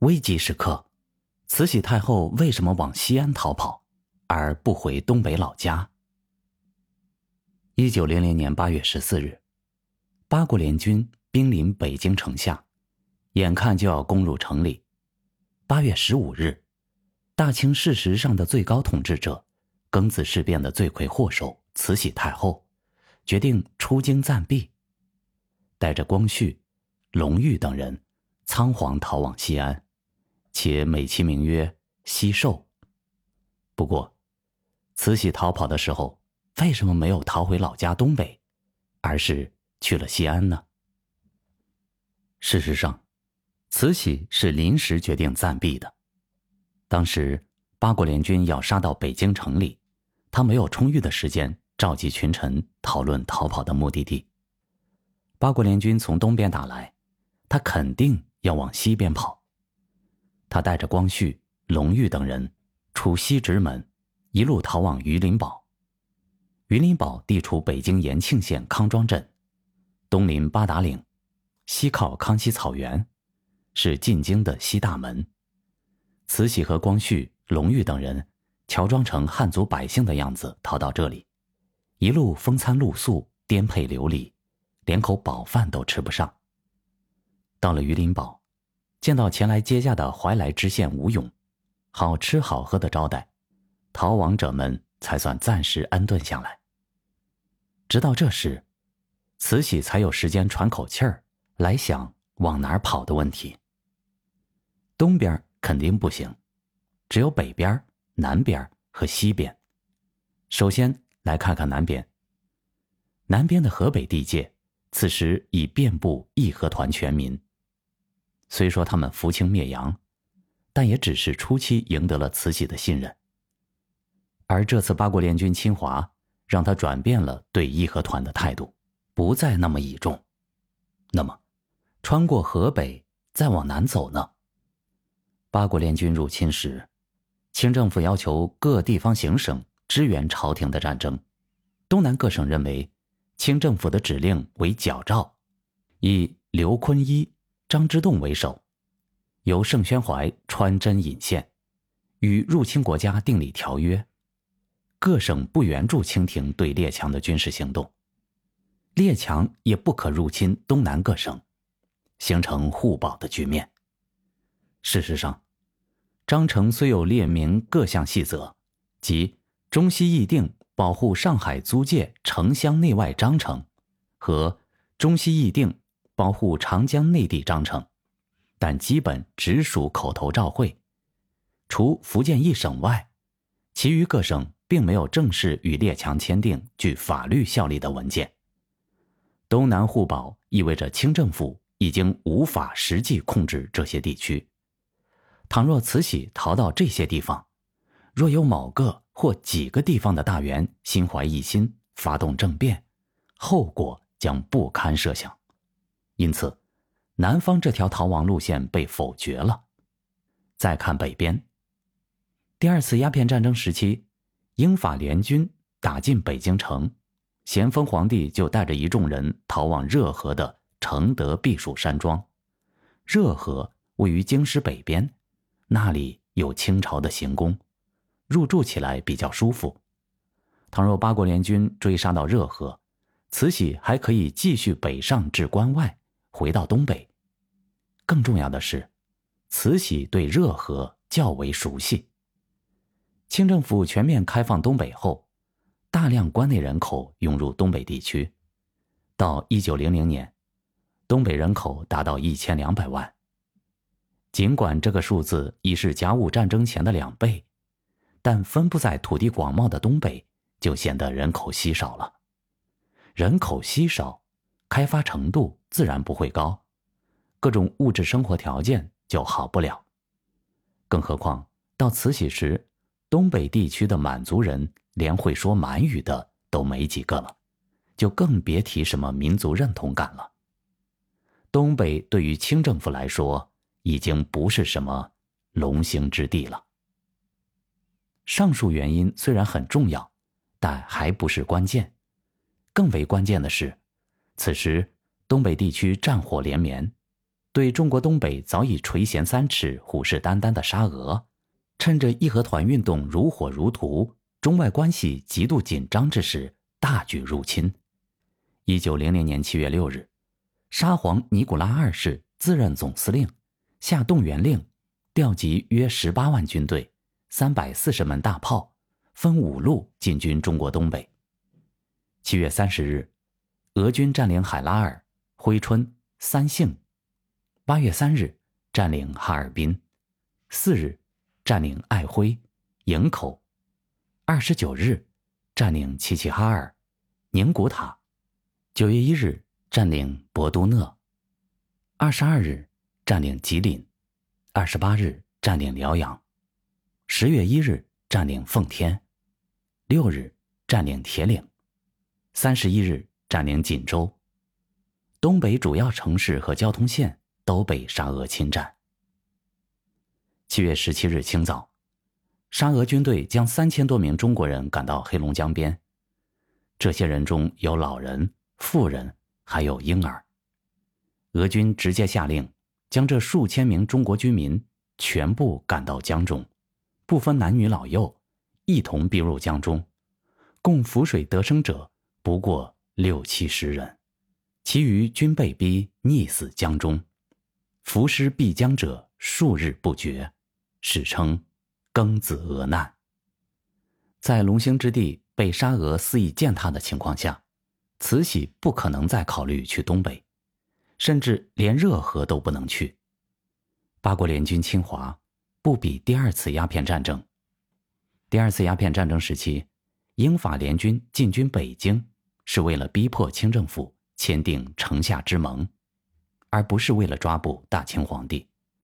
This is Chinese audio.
危急时刻，慈禧太后为什么往西安逃跑，而不回东北老家？一九零零年八月十四日，八国联军兵临北京城下，眼看就要攻入城里。八月十五日，大清事实上的最高统治者、庚子事变的罪魁祸首慈禧太后，决定出京暂避，带着光绪、隆裕等人仓皇逃往西安。且美其名曰西狩。不过，慈禧逃跑的时候，为什么没有逃回老家东北，而是去了西安呢？事实上，慈禧是临时决定暂避的。当时八国联军要杀到北京城里，她没有充裕的时间召集群臣讨论逃跑的目的地。八国联军从东边打来，她肯定要往西边跑。他带着光绪、隆裕等人出西直门，一路逃往榆林堡。榆林堡地处北京延庆县康庄镇，东临八达岭，西靠康熙草原，是进京的西大门。慈禧和光绪、隆裕等人乔装成汉族百姓的样子逃到这里，一路风餐露宿，颠沛流离，连口饱饭都吃不上。到了榆林堡。见到前来接驾的怀来知县吴勇，好吃好喝的招待，逃亡者们才算暂时安顿下来。直到这时，慈禧才有时间喘口气儿，来想往哪儿跑的问题。东边肯定不行，只有北边、南边和西边。首先来看看南边。南边的河北地界，此时已遍布义和团全民。虽说他们扶清灭洋，但也只是初期赢得了慈禧的信任。而这次八国联军侵华，让他转变了对义和团的态度，不再那么倚重。那么，穿过河北再往南走呢？八国联军入侵时，清政府要求各地方行省支援朝廷的战争，东南各省认为清政府的指令为矫诏，以刘坤一。张之洞为首，由盛宣怀穿针引线，与入侵国家订立条约，各省不援助清廷对列强的军事行动，列强也不可入侵东南各省，形成互保的局面。事实上，章程虽有列明各项细则，即中西议定保护上海租界城乡内外章程和中西议定。保护长江内地章程，但基本只属口头照会。除福建一省外，其余各省并没有正式与列强签订具法律效力的文件。东南互保意味着清政府已经无法实际控制这些地区。倘若慈禧逃到这些地方，若有某个或几个地方的大员心怀异心，发动政变，后果将不堪设想。因此，南方这条逃亡路线被否决了。再看北边。第二次鸦片战争时期，英法联军打进北京城，咸丰皇帝就带着一众人逃往热河的承德避暑山庄。热河位于京师北边，那里有清朝的行宫，入住起来比较舒服。倘若八国联军追杀到热河，慈禧还可以继续北上至关外。回到东北，更重要的是，慈禧对热河较为熟悉。清政府全面开放东北后，大量关内人口涌入东北地区，到一九零零年，东北人口达到一千两百万。尽管这个数字已是甲午战争前的两倍，但分布在土地广袤的东北就显得人口稀少了。人口稀少。开发程度自然不会高，各种物质生活条件就好不了。更何况到慈禧时，东北地区的满族人连会说满语的都没几个了，就更别提什么民族认同感了。东北对于清政府来说，已经不是什么龙兴之地了。上述原因虽然很重要，但还不是关键，更为关键的是。此时，东北地区战火连绵，对中国东北早已垂涎三尺、虎视眈眈的沙俄，趁着义和团运动如火如荼、中外关系极度紧张之时，大举入侵。一九零零年七月六日，沙皇尼古拉二世自任总司令，下动员令，调集约十八万军队、三百四十门大炮，分五路进军中国东北。七月三十日，俄军占领海拉尔、珲春、三杏。八月三日，占领哈尔滨；四日，占领爱辉、营口；二十九日，占领齐齐哈尔、宁古塔；九月一日，占领博都讷；二十二日，占领吉林；二十八日，占领辽阳；十月一日，占领奉天；六日，占领铁岭；三十一日，占领锦州。东北主要城市和交通线。都被沙俄侵占。七月十七日清早，沙俄军队将三千多名中国人赶到黑龙江边，这些人中有老人、妇人，还有婴儿。俄军直接下令，将这数千名中国居民全部赶到江中，不分男女老幼，一同逼入江中，共浮水得生者不过六七十人，其余均被逼溺死江中。浮尸必江者数日不绝，史称“庚子俄难”。在龙兴之地被沙俄肆意践踏的情况下，慈禧不可能再考虑去东北，甚至连热河都不能去。八国联军侵华，不比第二次鸦片战争。第二次鸦片战争时期，英法联军进军北京，是为了逼迫清政府签订城下之盟。而不是为了抓捕大清皇帝。